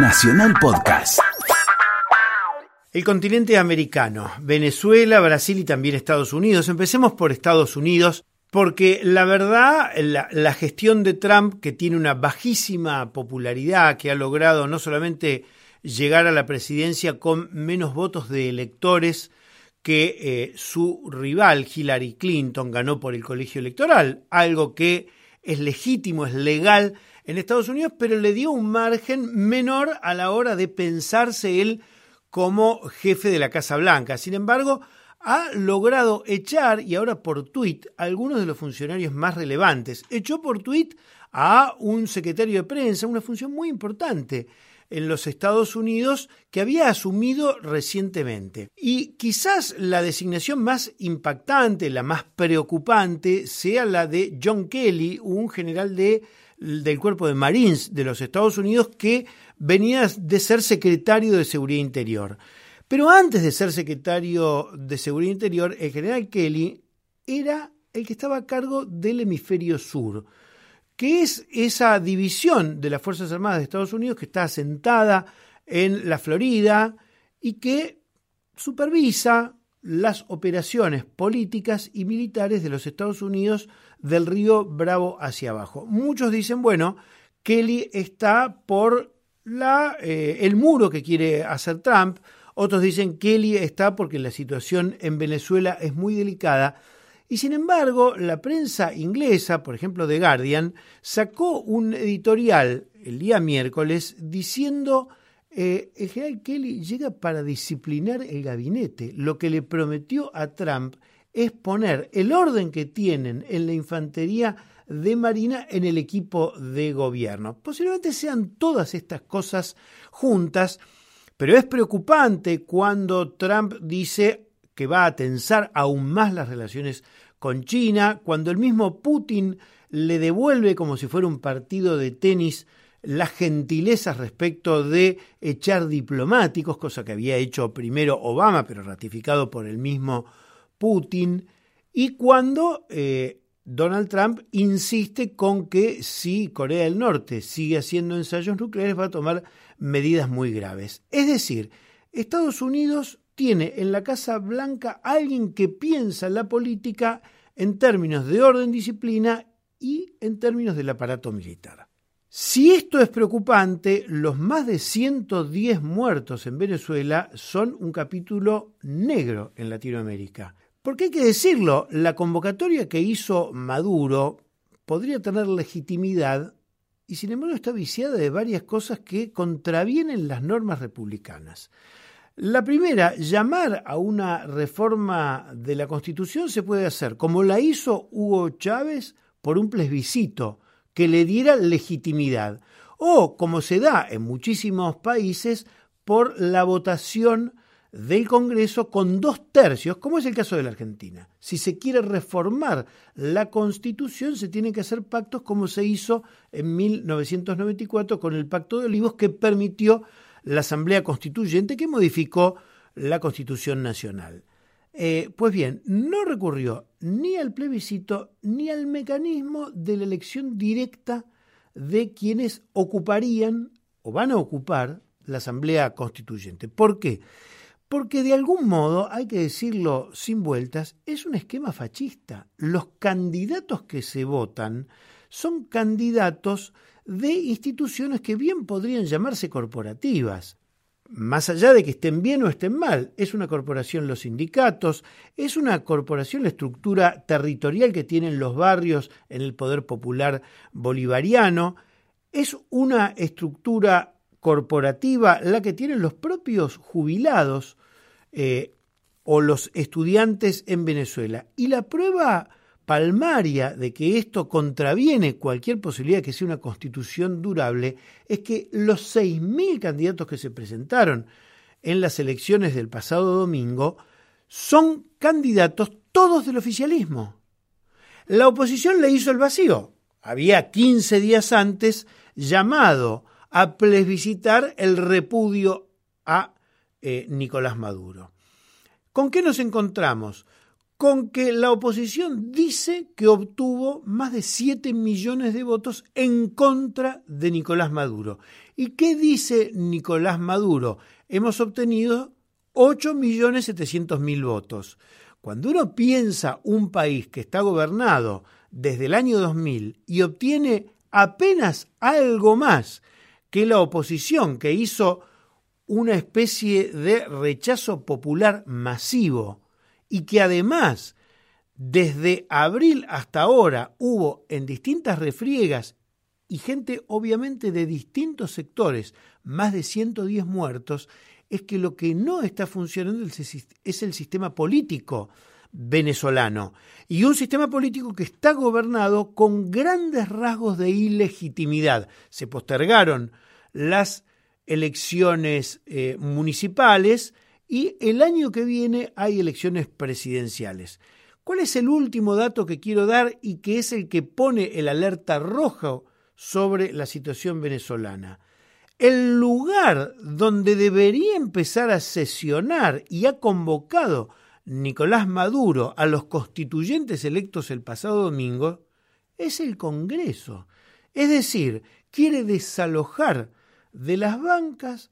Nacional Podcast. El continente americano, Venezuela, Brasil y también Estados Unidos. Empecemos por Estados Unidos, porque la verdad, la, gestión de Trump, que tiene una bajísima popularidad, que ha logrado no solamente llegar a la presidencia con menos votos de electores que eh, su rival Hillary Clinton ganó por el colegio electoral, algo que es legítimo, es legal en Estados Unidos, pero le dio un margen menor a la hora de pensarse él como jefe de la Casa Blanca. Sin embargo, ha logrado echar, y ahora por tuit, a algunos de los funcionarios más relevantes. Echó por tuit a un secretario de prensa, una función muy importante en los Estados Unidos que había asumido recientemente. Y quizás la designación más impactante, la más preocupante, sea la de John Kelly, un general de, del cuerpo de Marines de los Estados Unidos que venía de ser secretario de Seguridad Interior. Pero antes de ser secretario de Seguridad Interior, el general Kelly era el que estaba a cargo del hemisferio sur que es esa división de las Fuerzas Armadas de Estados Unidos que está asentada en la Florida y que supervisa las operaciones políticas y militares de los Estados Unidos del río Bravo hacia abajo. Muchos dicen, bueno, Kelly está por la, eh, el muro que quiere hacer Trump, otros dicen Kelly está porque la situación en Venezuela es muy delicada y sin embargo, la prensa inglesa, por ejemplo The Guardian, sacó un editorial el día miércoles diciendo eh, el general Kelly llega para disciplinar el gabinete. Lo que le prometió a Trump es poner el orden que tienen en la infantería de Marina en el equipo de gobierno. Posiblemente sean todas estas cosas juntas, pero es preocupante cuando Trump dice que va a tensar aún más las relaciones con China, cuando el mismo Putin le devuelve como si fuera un partido de tenis las gentilezas respecto de echar diplomáticos, cosa que había hecho primero Obama, pero ratificado por el mismo Putin, y cuando eh, Donald Trump insiste con que si Corea del Norte sigue haciendo ensayos nucleares va a tomar medidas muy graves. Es decir, Estados Unidos tiene en la Casa Blanca alguien que piensa en la política en términos de orden, disciplina y en términos del aparato militar. Si esto es preocupante, los más de 110 muertos en Venezuela son un capítulo negro en Latinoamérica. Porque hay que decirlo, la convocatoria que hizo Maduro podría tener legitimidad y sin embargo está viciada de varias cosas que contravienen las normas republicanas. La primera, llamar a una reforma de la Constitución se puede hacer, como la hizo Hugo Chávez, por un plebiscito que le diera legitimidad, o como se da en muchísimos países, por la votación del Congreso con dos tercios, como es el caso de la Argentina. Si se quiere reformar la Constitución, se tienen que hacer pactos como se hizo en 1994 con el Pacto de Olivos, que permitió la Asamblea Constituyente que modificó la Constitución Nacional. Eh, pues bien, no recurrió ni al plebiscito ni al mecanismo de la elección directa de quienes ocuparían o van a ocupar la Asamblea Constituyente. ¿Por qué? Porque de algún modo, hay que decirlo sin vueltas, es un esquema fascista. Los candidatos que se votan son candidatos de instituciones que bien podrían llamarse corporativas. Más allá de que estén bien o estén mal, es una corporación los sindicatos, es una corporación la estructura territorial que tienen los barrios en el poder popular bolivariano, es una estructura corporativa la que tienen los propios jubilados eh, o los estudiantes en Venezuela. Y la prueba palmaria de que esto contraviene cualquier posibilidad que sea una constitución durable es que los 6.000 candidatos que se presentaron en las elecciones del pasado domingo son candidatos todos del oficialismo. La oposición le hizo el vacío. Había 15 días antes llamado a plebiscitar el repudio a eh, Nicolás Maduro. ¿Con qué nos encontramos? Con que la oposición dice que obtuvo más de 7 millones de votos en contra de Nicolás Maduro. ¿Y qué dice Nicolás Maduro? Hemos obtenido 8.700.000 votos. Cuando uno piensa un país que está gobernado desde el año 2000 y obtiene apenas algo más que la oposición, que hizo una especie de rechazo popular masivo, y que además desde abril hasta ahora hubo en distintas refriegas y gente obviamente de distintos sectores, más de 110 muertos, es que lo que no está funcionando es el sistema político venezolano y un sistema político que está gobernado con grandes rasgos de ilegitimidad. Se postergaron las elecciones eh, municipales, y el año que viene hay elecciones presidenciales. ¿Cuál es el último dato que quiero dar y que es el que pone el alerta rojo sobre la situación venezolana? El lugar donde debería empezar a sesionar y ha convocado Nicolás Maduro a los constituyentes electos el pasado domingo es el Congreso. Es decir, quiere desalojar de las bancas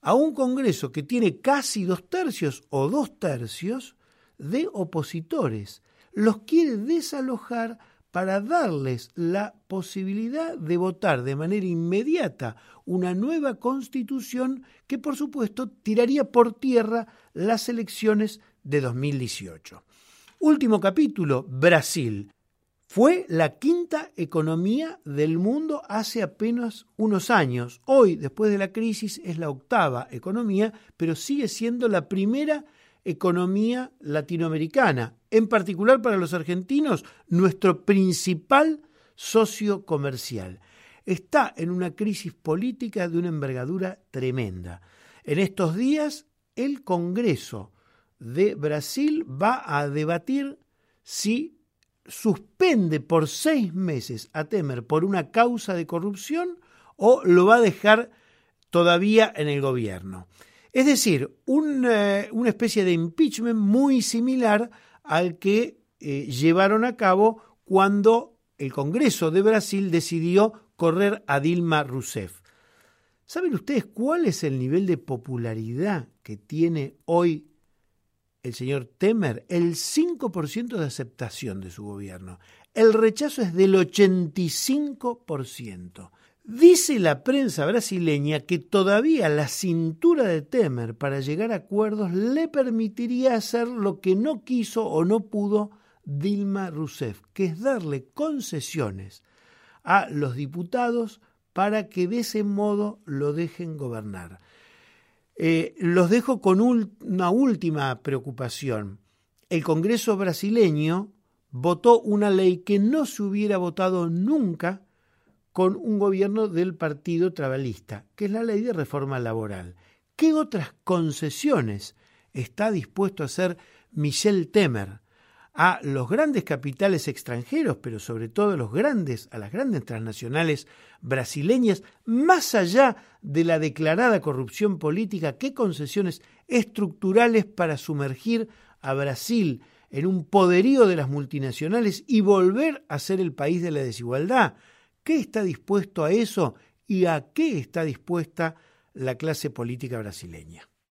a un Congreso que tiene casi dos tercios o dos tercios de opositores. Los quiere desalojar para darles la posibilidad de votar de manera inmediata una nueva constitución que por supuesto tiraría por tierra las elecciones de 2018. Último capítulo, Brasil. Fue la quinta economía del mundo hace apenas unos años. Hoy, después de la crisis, es la octava economía, pero sigue siendo la primera economía latinoamericana. En particular para los argentinos, nuestro principal socio comercial. Está en una crisis política de una envergadura tremenda. En estos días, el Congreso de Brasil va a debatir si suspende por seis meses a Temer por una causa de corrupción o lo va a dejar todavía en el gobierno. Es decir, eh, una especie de impeachment muy similar al que eh, llevaron a cabo cuando el Congreso de Brasil decidió correr a Dilma Rousseff. ¿Saben ustedes cuál es el nivel de popularidad que tiene hoy el señor Temer el 5% de aceptación de su gobierno. El rechazo es del 85%. Dice la prensa brasileña que todavía la cintura de Temer para llegar a acuerdos le permitiría hacer lo que no quiso o no pudo Dilma Rousseff, que es darle concesiones a los diputados para que de ese modo lo dejen gobernar. Eh, los dejo con una última preocupación. El Congreso brasileño votó una ley que no se hubiera votado nunca con un gobierno del Partido Trabalista, que es la ley de reforma laboral. ¿Qué otras concesiones está dispuesto a hacer Michel Temer a los grandes capitales extranjeros, pero sobre todo a los grandes, a las grandes transnacionales brasileñas, más allá de la declarada corrupción política, qué concesiones estructurales para sumergir a Brasil en un poderío de las multinacionales y volver a ser el país de la desigualdad. ¿Qué está dispuesto a eso y a qué está dispuesta la clase política brasileña?